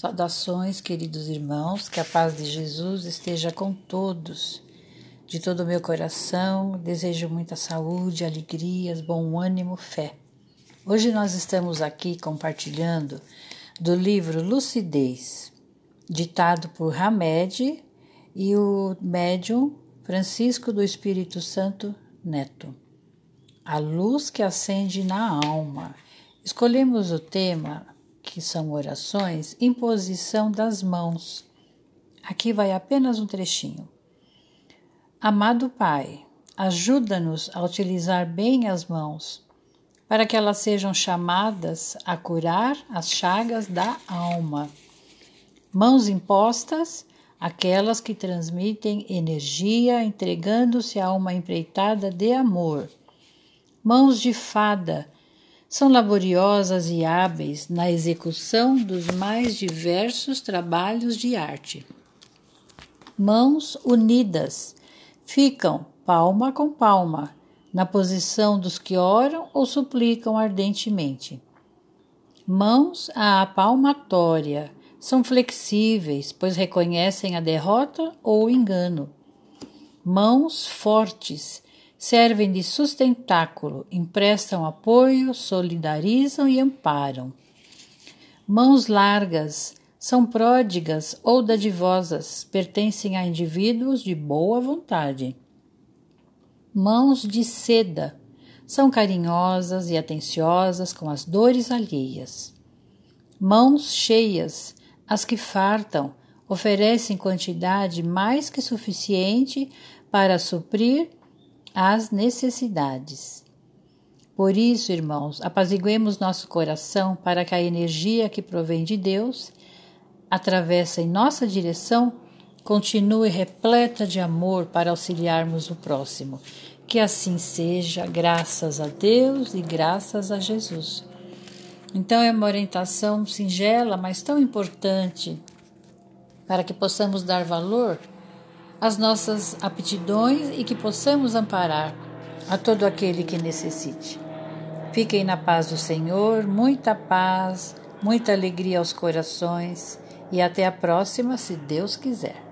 Saudações, queridos irmãos, que a paz de Jesus esteja com todos. De todo o meu coração, desejo muita saúde, alegrias, bom ânimo, fé. Hoje nós estamos aqui compartilhando do livro Lucidez, ditado por Hamed e o médium Francisco do Espírito Santo Neto. A luz que acende na alma. Escolhemos o tema que são orações, imposição das mãos. Aqui vai apenas um trechinho. Amado Pai, ajuda-nos a utilizar bem as mãos, para que elas sejam chamadas a curar as chagas da alma. Mãos impostas, aquelas que transmitem energia, entregando-se a uma empreitada de amor. Mãos de fada, são laboriosas e hábeis na execução dos mais diversos trabalhos de arte. Mãos unidas ficam palma com palma, na posição dos que oram ou suplicam ardentemente. Mãos à palmatória são flexíveis, pois reconhecem a derrota ou o engano. Mãos fortes servem de sustentáculo, emprestam apoio, solidarizam e amparam. Mãos largas são pródigas ou dadivosas, pertencem a indivíduos de boa vontade. Mãos de seda são carinhosas e atenciosas com as dores alheias. Mãos cheias, as que fartam, oferecem quantidade mais que suficiente para suprir às necessidades. Por isso, irmãos, apaziguemos nosso coração para que a energia que provém de Deus atravessa em nossa direção continue repleta de amor para auxiliarmos o próximo. Que assim seja, graças a Deus e graças a Jesus. Então, é uma orientação singela, mas tão importante para que possamos dar valor as nossas aptidões e que possamos amparar a todo aquele que necessite. Fiquem na paz do Senhor, muita paz, muita alegria aos corações e até a próxima, se Deus quiser.